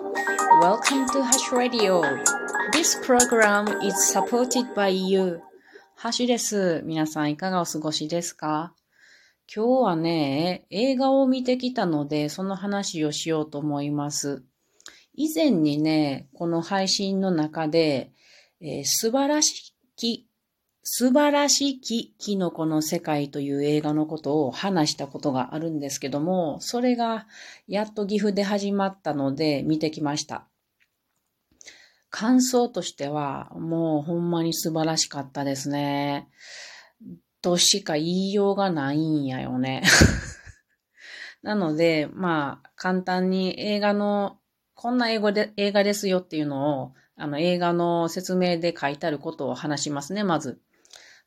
Welcome to Hash Radio. This program is supported by you. ハッシュです。皆さんいかがお過ごしですか？今日はね、映画を見てきたので、その話をしようと思います。以前にね、この配信の中で、えー、素晴らしき素晴らしきキノコの世界という映画のことを話したことがあるんですけども、それがやっと岐阜で始まったので見てきました。感想としてはもうほんまに素晴らしかったですね。としか言いようがないんやよね。なので、まあ、簡単に映画の、こんな英語で、映画ですよっていうのを、あの、映画の説明で書いてあることを話しますね、まず。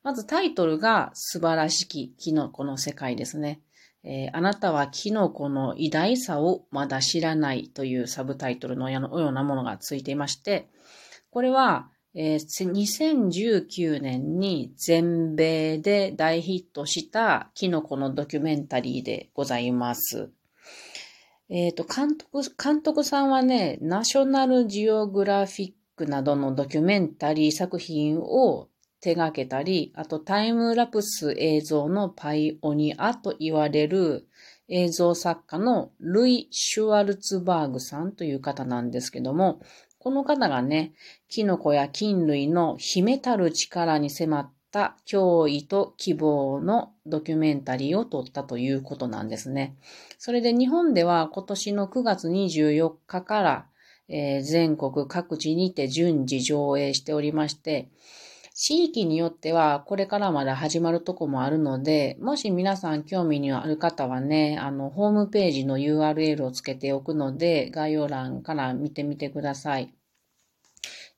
まずタイトルが素晴らしきキノコの世界ですね。えー、あなたはキノコの偉大さをまだ知らないというサブタイトルのようなものがついていまして、これは、えー、2019年に全米で大ヒットしたキノコのドキュメンタリーでございます。えっ、ー、と、監督、監督さんはね、ナショナルジオグラフィックなどのドキュメンタリー作品を手掛けたり、あとタイムラプス映像のパイオニアと言われる映像作家のルイ・シュワルツバーグさんという方なんですけども、この方がね、キノコや菌類の秘めたる力に迫った脅威と希望のドキュメンタリーを撮ったということなんですね。それで日本では今年の9月24日から、えー、全国各地にて順次上映しておりまして、地域によってはこれからまだ始まるとこもあるので、もし皆さん興味にある方はね、あの、ホームページの URL をつけておくので、概要欄から見てみてください。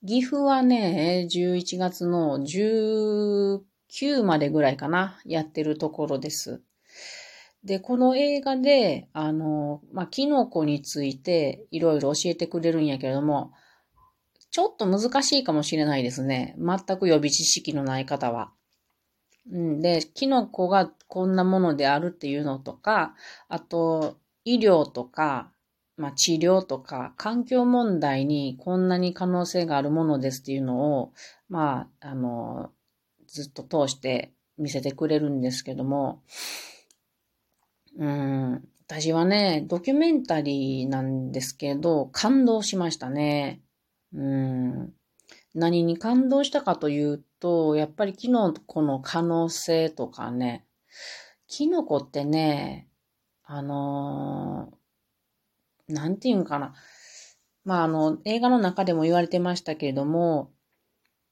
岐阜はね、11月の19までぐらいかな、やってるところです。で、この映画で、あの、まあ、キノコについていろいろ教えてくれるんやけれども、ちょっと難しいかもしれないですね。全く予備知識のない方は。うん、で、キノコがこんなものであるっていうのとか、あと、医療とか、まあ、治療とか、環境問題にこんなに可能性があるものですっていうのを、まあ、あの、ずっと通して見せてくれるんですけども、うん、私はね、ドキュメンタリーなんですけど、感動しましたね。うん。何に感動したかというと、やっぱりキノコの可能性とかね、キノコってね、あのー、なんていうんかな。まあ、あの、映画の中でも言われてましたけれども、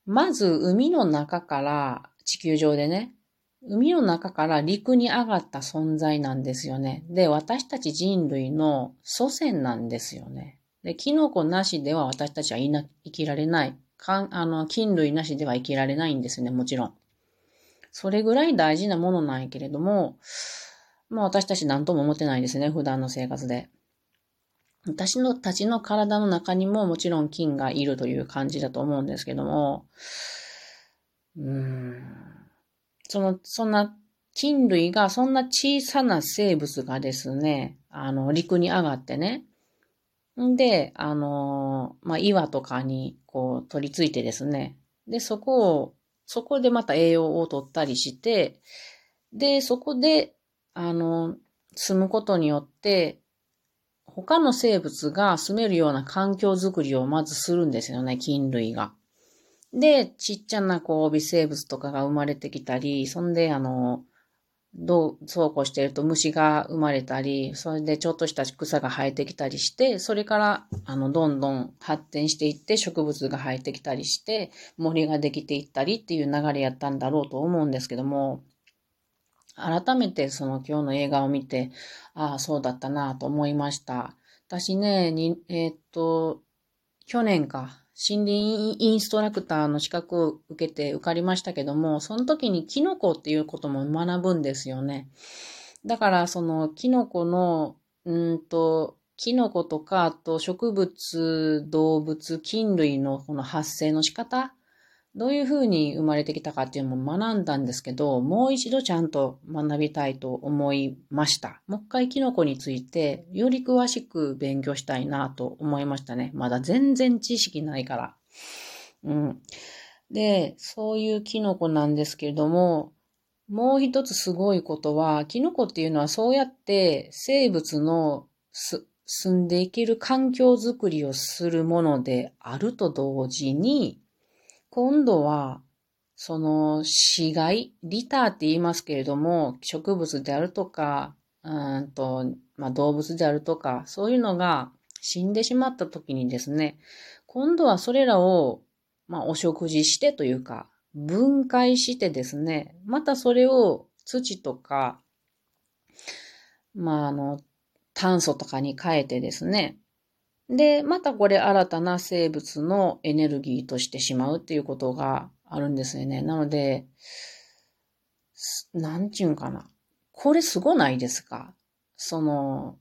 まず海の中から地球上でね、海の中から陸に上がった存在なんですよね。で、私たち人類の祖先なんですよね。で、キノコなしでは私たちはいな生きられない。かんあの、菌類なしでは生きられないんですね、もちろん。それぐらい大事なものなんやけれども、まあ私たち何とも思ってないですね、普段の生活で。私のたちの体の中にももちろん菌がいるという感じだと思うんですけども、うーん、その、そんな菌類が、そんな小さな生物がですね、あの、陸に上がってね、んで、あのまあ、岩とかにこう取り付いてですね。で、そこを、そこでまた栄養を取ったりして、で、そこで、あの、住むことによって、他の生物が住めるような環境づくりをまずするんですよね、菌類が。で、ちっちゃなこう微生物とかが生まれてきたり、そんで、あの、どう、そうこうしてると虫が生まれたり、それでちょっとした草が生えてきたりして、それから、あの、どんどん発展していって植物が生えてきたりして、森ができていったりっていう流れやったんだろうと思うんですけども、改めてその今日の映画を見て、ああ、そうだったなと思いました。私ね、にえー、っと、去年か、森林インストラクターの資格を受けて受かりましたけども、その時にキノコっていうことも学ぶんですよね。だからそのキノコの、うんと、キノコとか、あと植物、動物、菌類のこの発生の仕方どういうふうに生まれてきたかっていうのも学んだんですけど、もう一度ちゃんと学びたいと思いました。もう一回キノコについてより詳しく勉強したいなと思いましたね。まだ全然知識ないから。うん。で、そういうキノコなんですけれども、もう一つすごいことは、キノコっていうのはそうやって生物の住んでいける環境づくりをするものであると同時に、今度は、その死骸、リターって言いますけれども、植物であるとか、うんと、まあ、動物であるとか、そういうのが死んでしまった時にですね、今度はそれらを、まあ、お食事してというか、分解してですね、またそれを土とか、まあ、あの、炭素とかに変えてですね、で、またこれ新たな生物のエネルギーとしてしまうっていうことがあるんですよね。なので、なんちゅうんかな。これすごないですか？その、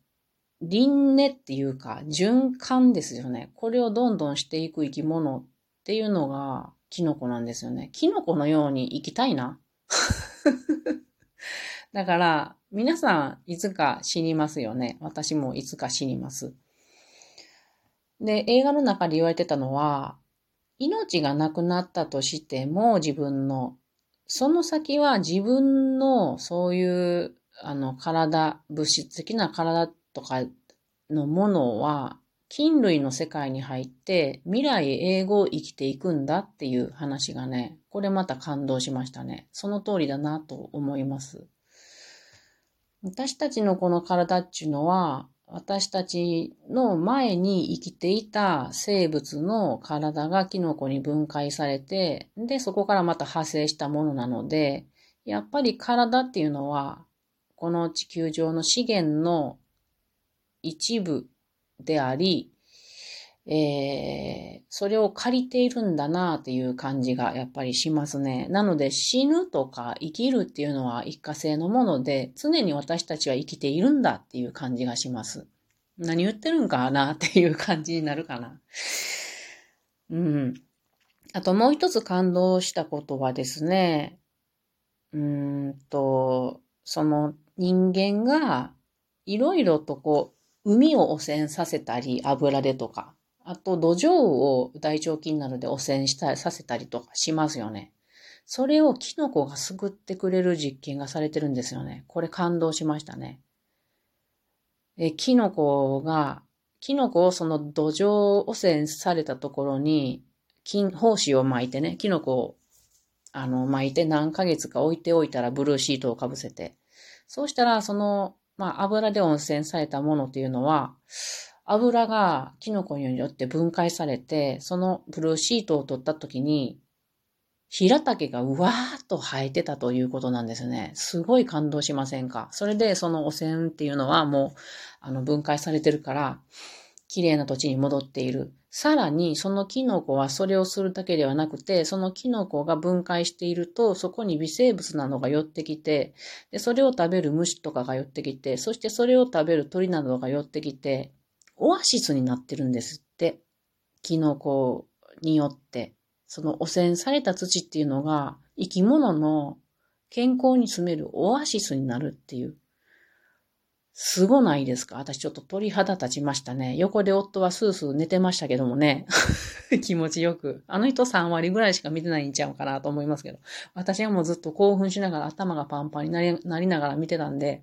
輪廻っていうか、循環ですよね。これをどんどんしていく生き物っていうのが、キノコなんですよね。キノコのように生きたいな。だから、皆さん、いつか死にますよね。私もいつか死にます。で、映画の中で言われてたのは、命がなくなったとしても自分の、その先は自分のそういうあの体、物質的な体とかのものは、菌類の世界に入って未来英語を生きていくんだっていう話がね、これまた感動しましたね。その通りだなと思います。私たちのこの体っていうのは、私たちの前に生きていた生物の体がキノコに分解されて、で、そこからまた派生したものなので、やっぱり体っていうのは、この地球上の資源の一部であり、えー、それを借りているんだなっていう感じがやっぱりしますね。なので死ぬとか生きるっていうのは一過性のもので、常に私たちは生きているんだっていう感じがします。何言ってるんかなっていう感じになるかな。うん。あともう一つ感動したことはですね、うんと、その人間がいろいろとこう、海を汚染させたり、油でとか、あと、土壌を大腸菌などで汚染したさせたりとかしますよね。それをキノコが救ってくれる実験がされてるんですよね。これ感動しましたね。え、キノコが、キノコをその土壌汚染されたところに、金、胞子を巻いてね、キノコを、あの、巻いて何ヶ月か置いておいたらブルーシートをかぶせて。そうしたら、その、まあ、油で温泉されたものっていうのは、油がキノコによって分解されて、そのブルーシートを取った時に、平竹がうわーっと生えてたということなんですね。すごい感動しませんか？それでその汚染っていうのはもう、あの、分解されてるから、綺麗な土地に戻っている。さらに、そのキノコはそれをするだけではなくて、そのキノコが分解していると、そこに微生物などが寄ってきて、で、それを食べる虫とかが寄ってきて、そしてそれを食べる鳥などが寄ってきて、オアシスになってるんですって。キノコによって。その汚染された土っていうのが生き物の健康に住めるオアシスになるっていう。すごないですか？私ちょっと鳥肌立ちましたね。横で夫はスースー寝てましたけどもね。気持ちよく。あの人3割ぐらいしか見てないんちゃうかなと思いますけど。私はもうずっと興奮しながら頭がパンパンになりなりながら見てたんで、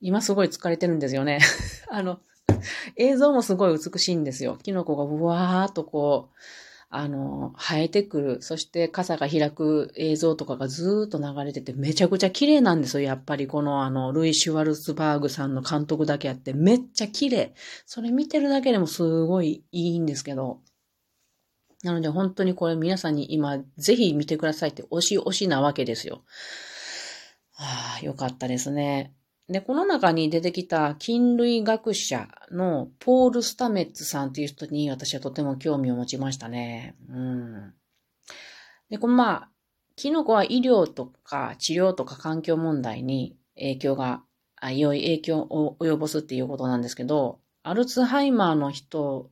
今すごい疲れてるんですよね。あの、映像もすごい美しいんですよ。キノコがブワーっとこう、あの、生えてくる。そして傘が開く映像とかがずーっと流れててめちゃくちゃ綺麗なんですよ。やっぱりこのあの、ルイ・シュワルツバーグさんの監督だけあってめっちゃ綺麗。それ見てるだけでもすごいいいんですけど。なので本当にこれ皆さんに今ぜひ見てくださいって推し推しなわけですよ。ああ、よかったですね。で、この中に出てきた菌類学者のポール・スタメッツさんっていう人に私はとても興味を持ちましたね。うん。で、このまあ、キノコは医療とか治療とか環境問題に影響が、良い影響を及ぼすっていうことなんですけど、アルツハイマーの人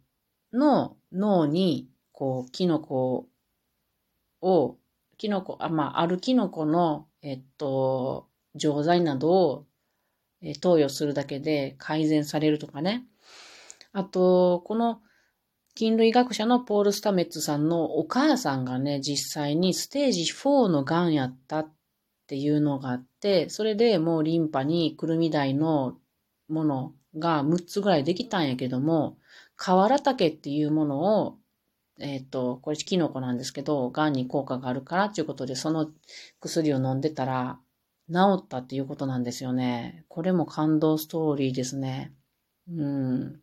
の脳に、こう、キノコを、キノコ、あ、まあ、あるキノコの、えっと、錠剤などを、え投与するだけで改善されるとかね。あと、この菌類学者のポール・スタメッツさんのお母さんがね、実際にステージ4の癌やったっていうのがあって、それでもうリンパにくるみ台のものが6つぐらいできたんやけども、河原竹っていうものを、えっ、ー、と、これキノコなんですけど、癌に効果があるからっていうことで、その薬を飲んでたら、治ったっていうことなんですよね。これも感動ストーリーですね。うん。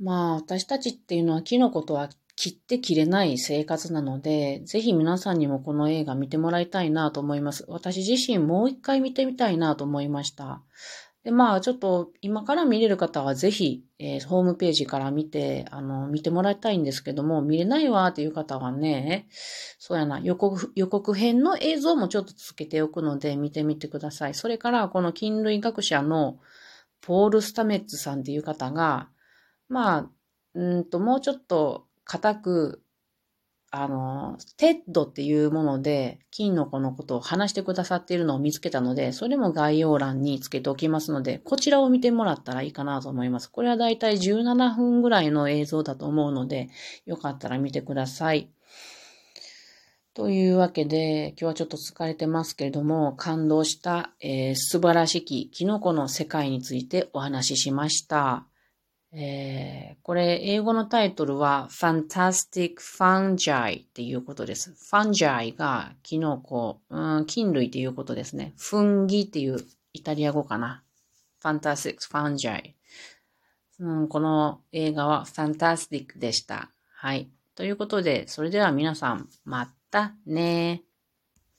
まあ、私たちっていうのはキノコとは切って切れない生活なので、ぜひ皆さんにもこの映画見てもらいたいなと思います。私自身もう一回見てみたいなと思いました。で、まあ、ちょっと今から見れる方はぜひ、えー、ホームページから見て、あの、見てもらいたいんですけども、見れないわっていう方はね、そうやな、予告、予告編の映像もちょっとつけておくので見てみてください。それから、この菌類学者のポール・スタメッツさんっていう方が、まあ、うんと、もうちょっと固く、あの、 TEDっていうもので、きのこのことを話してくださっているのを見つけたので、それも概要欄につけておきますので、こちらを見てもらったらいいかなと思います。これはだいたい17分ぐらいの映像だと思うので、よかったら見てください。というわけで、今日はちょっと疲れてますけれども、感動した、えー、素晴らしきキノコの世界についてお話ししました。えー、これ、英語のタイトルは Fantastic Fungi っていうことです。Fungi がキノコ、うん、菌類っていうことですね。フンギっていうイタリア語かな。Fantastic Fungi、うん。この映画は Fantastic でした。はい。ということで、それでは皆さん、またね